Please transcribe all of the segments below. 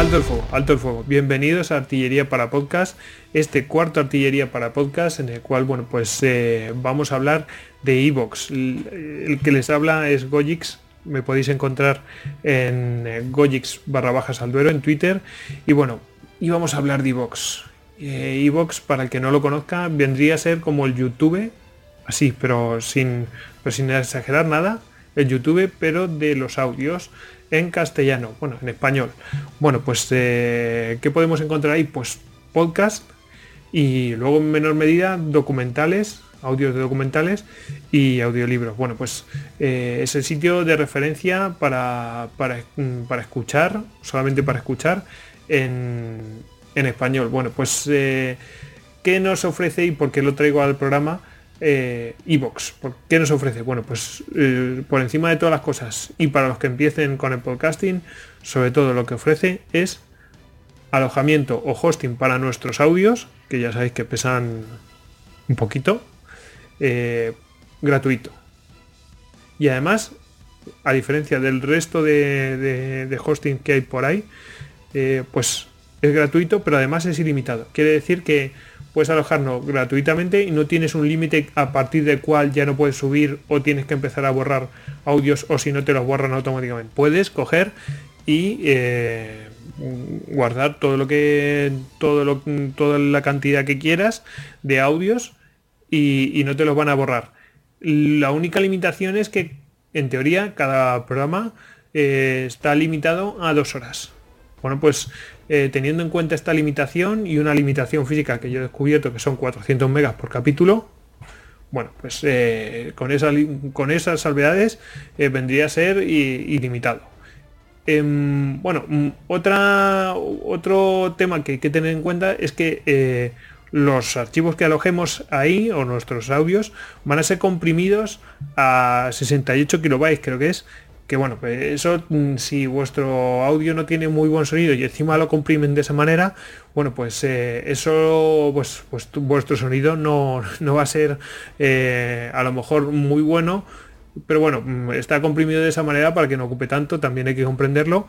Alto el fuego, alto el fuego. Bienvenidos a Artillería para Podcast, este cuarto Artillería para Podcast en el cual, bueno, pues eh, vamos a hablar de Evox. El, que les habla es Gojix, me podéis encontrar en eh, Gojix barra bajas Alduero en Twitter. Y bueno, íbamos a hablar de Evox. Eh, Evox, para el que no lo conozca, vendría a ser como el YouTube, así, pero sin, pero sin exagerar nada, el YouTube, pero de los audios en castellano, bueno, en español. Bueno, pues, eh, ¿qué podemos encontrar ahí? Pues podcast y luego en menor medida documentales, audios de documentales y audiolibros. Bueno, pues eh, es el sitio de referencia para, para, para escuchar, solamente para escuchar en, en español. Bueno, pues eh, ¿qué nos ofrece y por qué lo traigo al programa? Eh, Evox. ¿Qué nos ofrece? Bueno, pues eh, por encima de todas las cosas y para los que empiecen con el podcasting, sobre todo lo que ofrece es alojamiento o hosting para nuestros audios, que ya sabéis que pesan un poquito, eh, gratuito. Y además, a diferencia del resto de, de- hosting que hay por ahí, eh, pues es gratuito, pero además es ilimitado. Quiere decir que puedes alojarlo gratuitamente y no tienes un límite a partir del cual ya no puedes subir o tienes que empezar a borrar audios o si no te los borran automáticamente. Puedes coger y eh, guardar todo lo que todo lo, toda la cantidad que quieras de audios y, y no te los van a borrar. La única limitación es que en teoría cada programa eh, está limitado a dos horas. Bueno, pues eh, teniendo en cuenta esta limitación y una limitación física que yo he descubierto que son 400 megas por capítulo, bueno, pues eh, con, esa con esas salvedades eh, vendría a ser ilimitado. Em, bueno, mm, otra, otro tema que hay que tener en cuenta es que los archivos que alojemos ahí o nuestros audios van a ser comprimidos a 68 kilobytes, creo que es. Que bueno, pues eso mm, si vuestro audio no tiene muy buen sonido y encima lo comprimen de esa manera, bueno, pues eh, eso, pues, pues vuestro sonido no, no va a ser eh, a lo mejor muy bueno, pero bueno, mm, está comprimido de esa manera para que no ocupe tanto, también hay que comprenderlo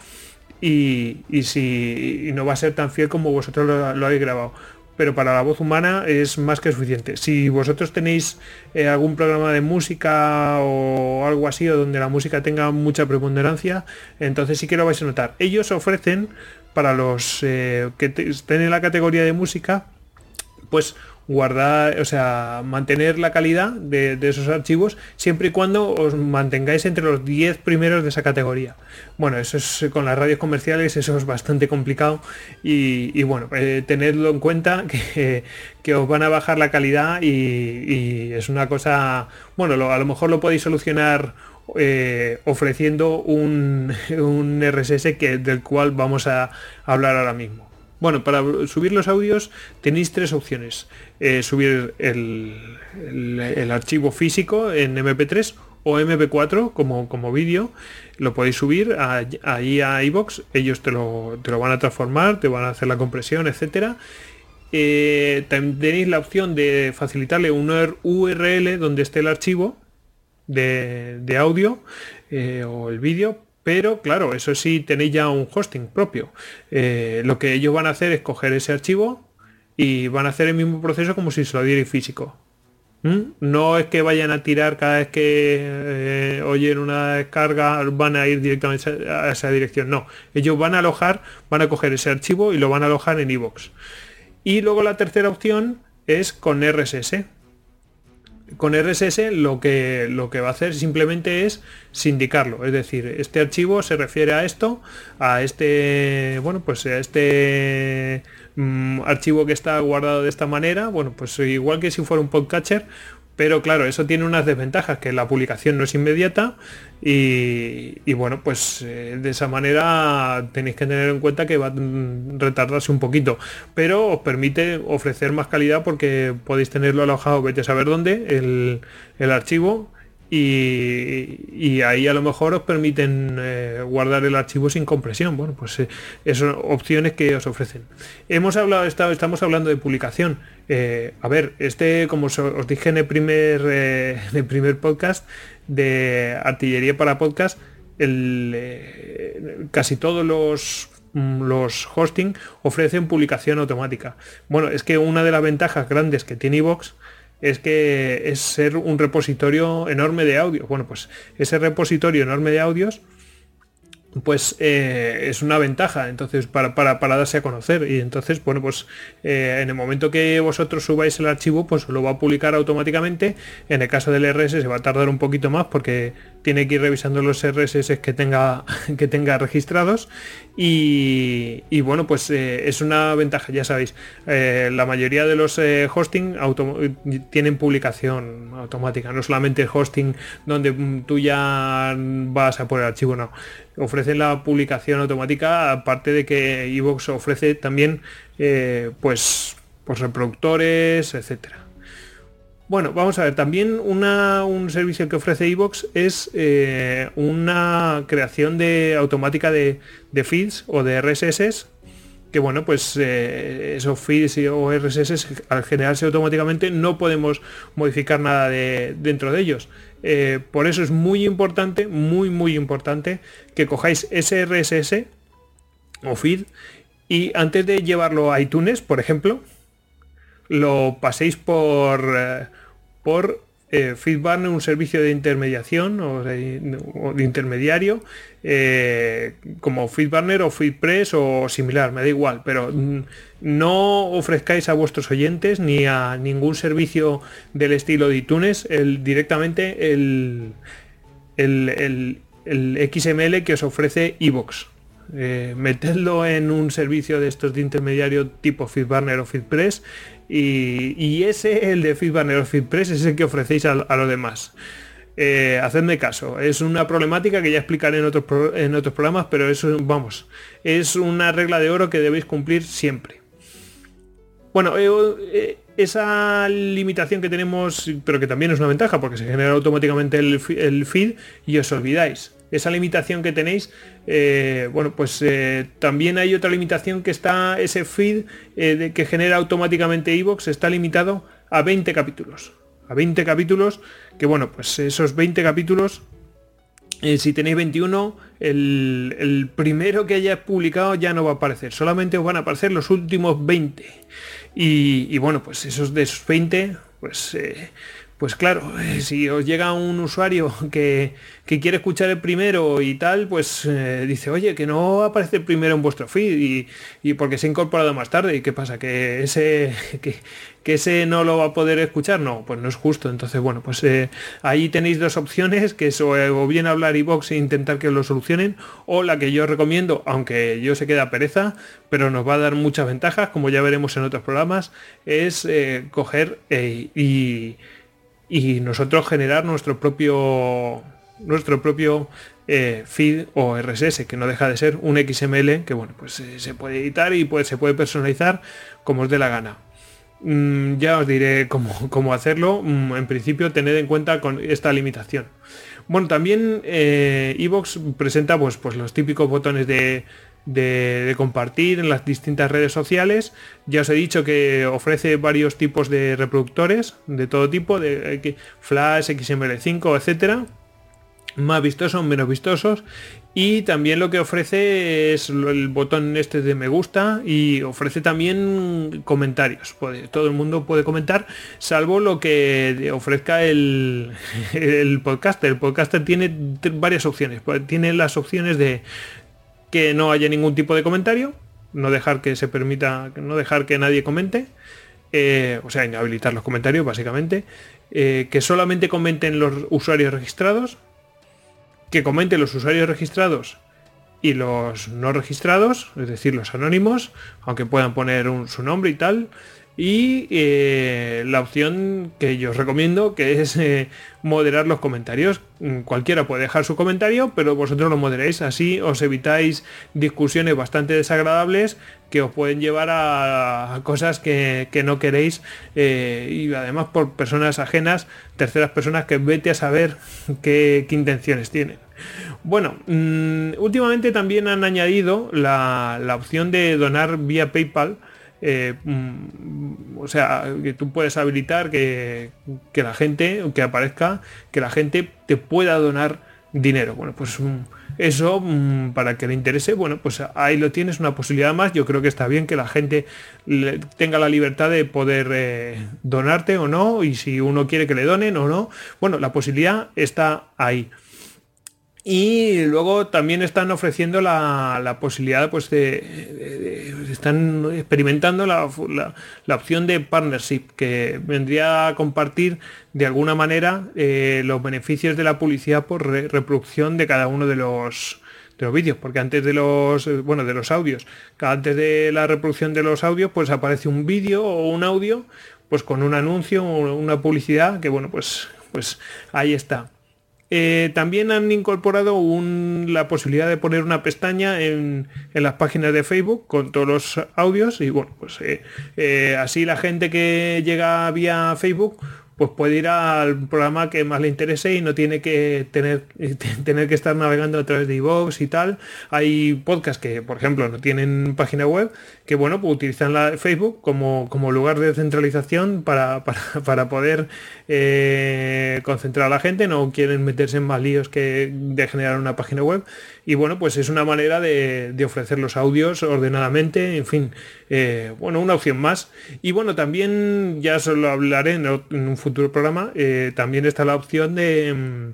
y, y si no va a ser tan fiel como vosotros lo habéis grabado. Pero para la voz humana es más que suficiente. Si vosotros tenéis eh, algún programa de música o algo así, o donde la música tenga mucha preponderancia, entonces sí que lo vais a notar. Ellos ofrecen para los eh, que estén en la categoría de música, pues guardar, o sea, mantener la calidad de, esos archivos siempre y cuando os mantengáis entre los 10 primeros de esa categoría. Bueno, eso es con las radios comerciales, eso es bastante complicado y, bueno, eh, tenedlo en cuenta que, que os van a bajar la calidad y, y es una cosa, bueno, lo- a lo mejor lo podéis solucionar eh, ofreciendo un, un RSS que, del cual vamos a hablar ahora mismo. Bueno, para subir los audios tenéis tres opciones. Eh, subir el, archivo físico en MP3 o MP4 como, como vídeo. Lo podéis subir ahí a iBox. Ellos te lo, te lo van a transformar, te van a hacer la compresión, etcétera. Eh, tenéis la opción de facilitarle un URL donde esté el archivo de, de audio eh, o el vídeo, pero claro, eso sí tenéis ya un hosting propio. Eh, lo que ellos van a hacer es coger ese archivo y van a hacer el mismo proceso como si se lo dierais físico. ¿Mm? No es que vayan a tirar cada vez que eh, oyen una descarga, van a ir directamente a esa dirección. No, ellos van a alojar, van a coger ese archivo y lo van a alojar en iVoox. Y luego la tercera opción es con RSS. Con RSS lo que, lo que va a hacer simplemente es sindicarlo. Es decir, este archivo se refiere a esto, a este, bueno, pues a este mm, archivo que está guardado de esta manera. Bueno, pues igual que si fuera un podcatcher, pero claro, eso tiene unas desventajas, que la publicación no es inmediata y, bueno, pues eh, de esa manera tenéis que tener en cuenta que va a mm, retardarse un poquito, pero os permite ofrecer más calidad porque podéis tenerlo alojado, vete a saber dónde, el, el archivo y, ahí a lo mejor os permiten eh, guardar el archivo sin compresión. Bueno, pues eh, son opciones que os ofrecen. Hemos hablado, estado- estamos hablando de publicación. Eh, a ver, este, como os dije en el primer, eh, en el primer podcast de artillería para podcast, el, casi todos los mm, los hosting ofrecen publicación automática. Bueno, es que una de las ventajas grandes que tiene iVox es que es ser un repositorio enorme de audio. Bueno, pues ese repositorio enorme de audios pues eh, es una ventaja entonces para, para, darse a conocer. Y entonces bueno pues eh, en el momento que vosotros subáis el archivo pues lo va a publicar automáticamente. En el caso del RSS se va a tardar un poquito más porque tiene que ir revisando los RSS que tenga que tenga registrados. Y, bueno pues eh, es una ventaja ya sabéis. La mayoría de los hosting tienen publicación automática no solamente el hosting donde tú ya vas a poner archivo no ofrecen la publicación automática, aparte de que Evox ofrece también eh, pues, pues reproductores, etcétera. Bueno, vamos a ver, también un servicio que ofrece Evox es eh, una creación de automática de, feeds o de RSS que bueno, pues eh, esos feeds o RSS al generarse automáticamente no podemos modificar nada de, dentro de ellos. Eh, por eso es muy importante, muy, muy importante que cojáis ese RSS o feed y antes de llevarlo a iTunes, por ejemplo, lo paséis por, eh, por eh, FeedBurner, un servicio de intermediación o de, intermediario, eh, como FeedBurner o FeedPress o similar, me da igual, pero mm, no ofrezcáis a vuestros oyentes ni a ningún servicio del estilo de iTunes el, directamente el, el, XML que os ofrece iVoox. Eh, metedlo en un servicio de estos de intermediario tipo FeedBurner o FeedPress y, ese, el de FeedBurner o FeedPress, es el que ofrecéis a, los demás. Eh, hacedme caso, es una problemática que ya explicaré en otros, en otros programas, pero eso, vamos, es una regla de oro que debéis cumplir siempre. Bueno, eh, eh, esa limitación que tenemos, pero que también es una ventaja porque se genera automáticamente el feed y os olvidáis esa limitación que tenéis, eh, bueno, pues eh, también hay otra limitación que está, ese feed eh, que genera automáticamente Evox está limitado a 20 capítulos. A 20 capítulos, que bueno, pues esos 20 capítulos, si tenéis 21, el, primero que hayáis publicado ya no va a aparecer, solamente os van a aparecer los últimos 20. Y, y bueno, pues esos de esos 20, pues pues claro, eh, si os llega un usuario que, quiere escuchar el primero y tal, pues eh, dice, oye, que no aparece el primero en vuestro feed y, porque se ha incorporado más tarde. ¿Y qué pasa? ¿Que ese, que, ese no lo va a poder escuchar? No, pues no es justo. Entonces, bueno, pues eh, ahí tenéis dos opciones, que es o, bien hablar iBox e intentar que lo solucionen, o la que yo recomiendo, aunque yo se queda pereza, pero nos va a dar muchas ventajas, como ya veremos en otros programas, es coger y y nosotros generar nuestro propio nuestro propio eh, feed o RSS, que no deja de ser un XML que bueno, pues eh, se puede editar y pues, se puede personalizar como os dé la gana. Mm, ya os diré cómo, hacerlo. Mm, en principio tened en cuenta con esta limitación. Bueno, también eh, Evox presenta pues, pues los típicos botones de, de, compartir en las distintas redes sociales. Ya os he dicho que ofrece varios tipos de reproductores de todo tipo, de Flash, XML5, etcétera más vistosos, menos vistosos y también lo que ofrece es el botón este de me gusta y ofrece también comentarios. todo el mundo puede comentar, salvo lo que ofrezca el, el podcaster. El podcaster tiene varias opciones. Pues tiene las opciones de que no haya ningún tipo de comentario, no dejar que se permita, no dejar que nadie comente, eh, o sea, inhabilitar los comentarios básicamente, eh, que solamente comenten los usuarios registrados, que comenten los usuarios registrados y los no registrados, es decir, los anónimos, aunque puedan poner su nombre y tal, y eh, la opción que yo os recomiendo que es eh, moderar los comentarios. Mm, cualquiera puede dejar su comentario, pero vosotros lo moderéis, así os evitáis discusiones bastante desagradables que os pueden llevar a, cosas que, no queréis eh, y además por personas ajenas, terceras personas que vete a saber qué, intenciones tienen. Bueno, mm, últimamente también han añadido la, la opción de donar vía PayPal eh, mm, o sea, que tú puedes habilitar que, la gente, que aparezca, que la gente te pueda donar dinero. Bueno, pues mm, eso mm, para que le interese, bueno, pues ahí lo tienes, una posibilidad más. Yo creo que está bien que la gente tenga la libertad de poder eh, donarte o no, y si uno quiere que le donen o no, bueno, la posibilidad está ahí. Y luego también están ofreciendo la, posibilidad pues de, están experimentando la, opción de partnership que vendría a compartir de alguna manera eh, los beneficios de la publicidad por reproducción de cada uno de los de los vídeos. Porque antes de los eh, bueno de los audios antes de la reproducción de los audios pues aparece un vídeo o un audio pues con un anuncio una publicidad que bueno pues pues ahí está eh, también han incorporado la posibilidad de poner una pestaña en, las páginas de Facebook con todos los audios y bueno, pues eh, eh, así la gente que llega vía Facebook pues puede ir al programa que más le interese y no tiene que tener, tener que estar navegando a través de iVoox y tal. Hay podcasts que, por ejemplo, no tienen página web, que bueno, pues utilizan la Facebook como, como lugar de centralización para, para, poder eh, concentrar a la gente, no quieren meterse en más líos que de generar una página web y bueno, pues es una manera de, ofrecer los audios ordenadamente, en fin, eh, bueno, una opción más. Y bueno, también, ya solo hablaré en, un futuro programa, eh, también está la opción de...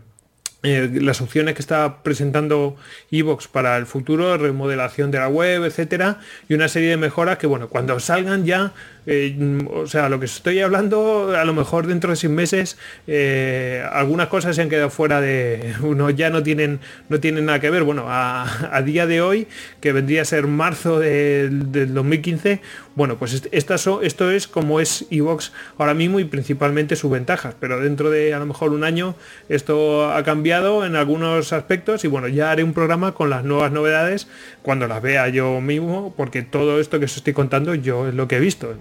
Eh, las opciones que está presentando Evox para el futuro, remodelación de la web, etcétera, y una serie de mejoras que, bueno, cuando salgan ya eh, o sea, lo que estoy hablando, a lo mejor dentro de seis meses, eh, algunas cosas se han quedado fuera de, uno ya no tienen, no tienen nada que ver. Bueno, a, día de hoy, que vendría a ser marzo del, 2015, bueno, pues esto es como es Evox ahora mismo y principalmente sus ventajas, pero dentro de a lo mejor un año esto ha cambiado en algunos aspectos y bueno, ya haré un programa con las nuevas novedades cuando las vea yo mismo, porque todo esto que os estoy contando yo es lo que he visto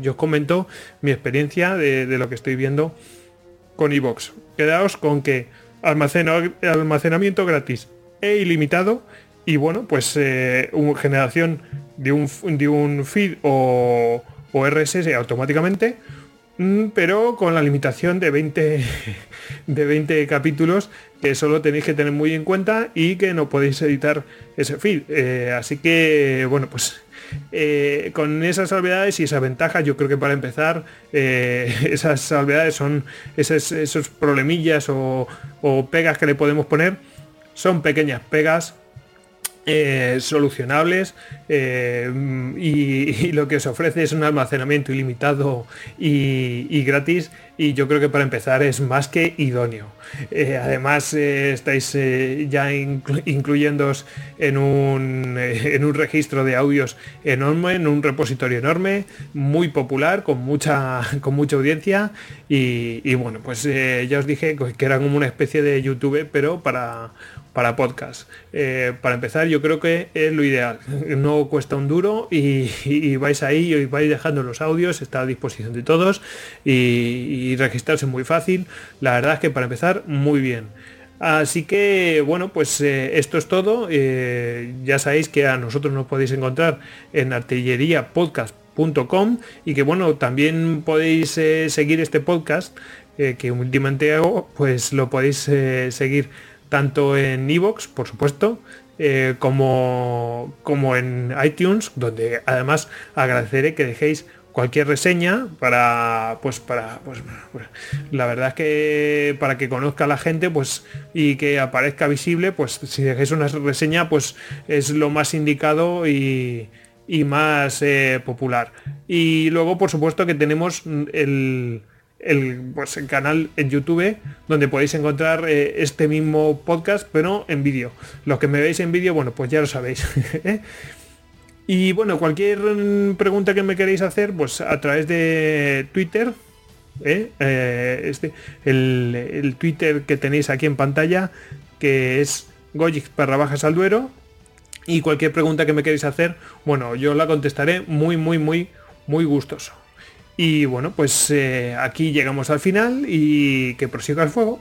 yo os comento mi experiencia de, lo que estoy viendo con iVox. Quedaos con que almacenamiento gratis e ilimitado y bueno, pues eh, una generación de un, de un feed o, o RSS automáticamente, pero con la limitación de 20, de 20 capítulos que solo tenéis que tener muy en cuenta y que no podéis editar ese feed. Eh, así que, bueno, pues eh, con esas salvedades y esa ventaja, yo creo que para empezar, eh, esas salvedades son esos, problemillas o, pegas que le podemos poner, son pequeñas pegas eh, solucionables y, lo que os ofrece es un almacenamiento ilimitado y gratis y yo creo que para empezar es más que idóneo. Eh, además eh, estáis eh, ya incluyendo en un, en un registro de audios enorme, en un repositorio enorme, muy popular, con mucha, con mucha audiencia y, bueno, pues ya os dije que era como una especie de YouTube, pero para, para podcast. para empezar, yo creo que es lo ideal. No cuesta un duro y, vais ahí y vais dejando los audios, está a disposición de todos y registrarse muy fácil. La verdad es que para empezar, muy bien. Así que bueno, pues eh, esto es todo. Eh, ya sabéis que a nosotros nos podéis encontrar en artilleriapodcast.com y que bueno, también podéis eh, seguir este podcast que últimamente hago, pues lo podéis seguir tanto en iVoox, por supuesto, como, como en iTunes, donde además agradeceré que dejéis cualquier reseña para pues para pues, pues, la verdad es que para que conozca la gente pues y que aparezca visible pues si dejáis una reseña pues es lo más indicado y, más eh, popular y luego por supuesto que tenemos el, el, pues, el canal en YouTube donde podéis encontrar eh, este mismo podcast pero en vídeo los que me veis en vídeo bueno pues ya lo sabéis ¿eh? Y bueno, cualquier pregunta que me queréis hacer, pues a través de Twitter, ¿eh? Eh, este, el, Twitter que tenéis aquí en pantalla, que es Gojix barra bajas al duero. Y cualquier pregunta que me queréis hacer, bueno, yo la contestaré muy, muy, muy, muy gustoso. Y bueno, pues eh, aquí llegamos al final y que prosiga el fuego.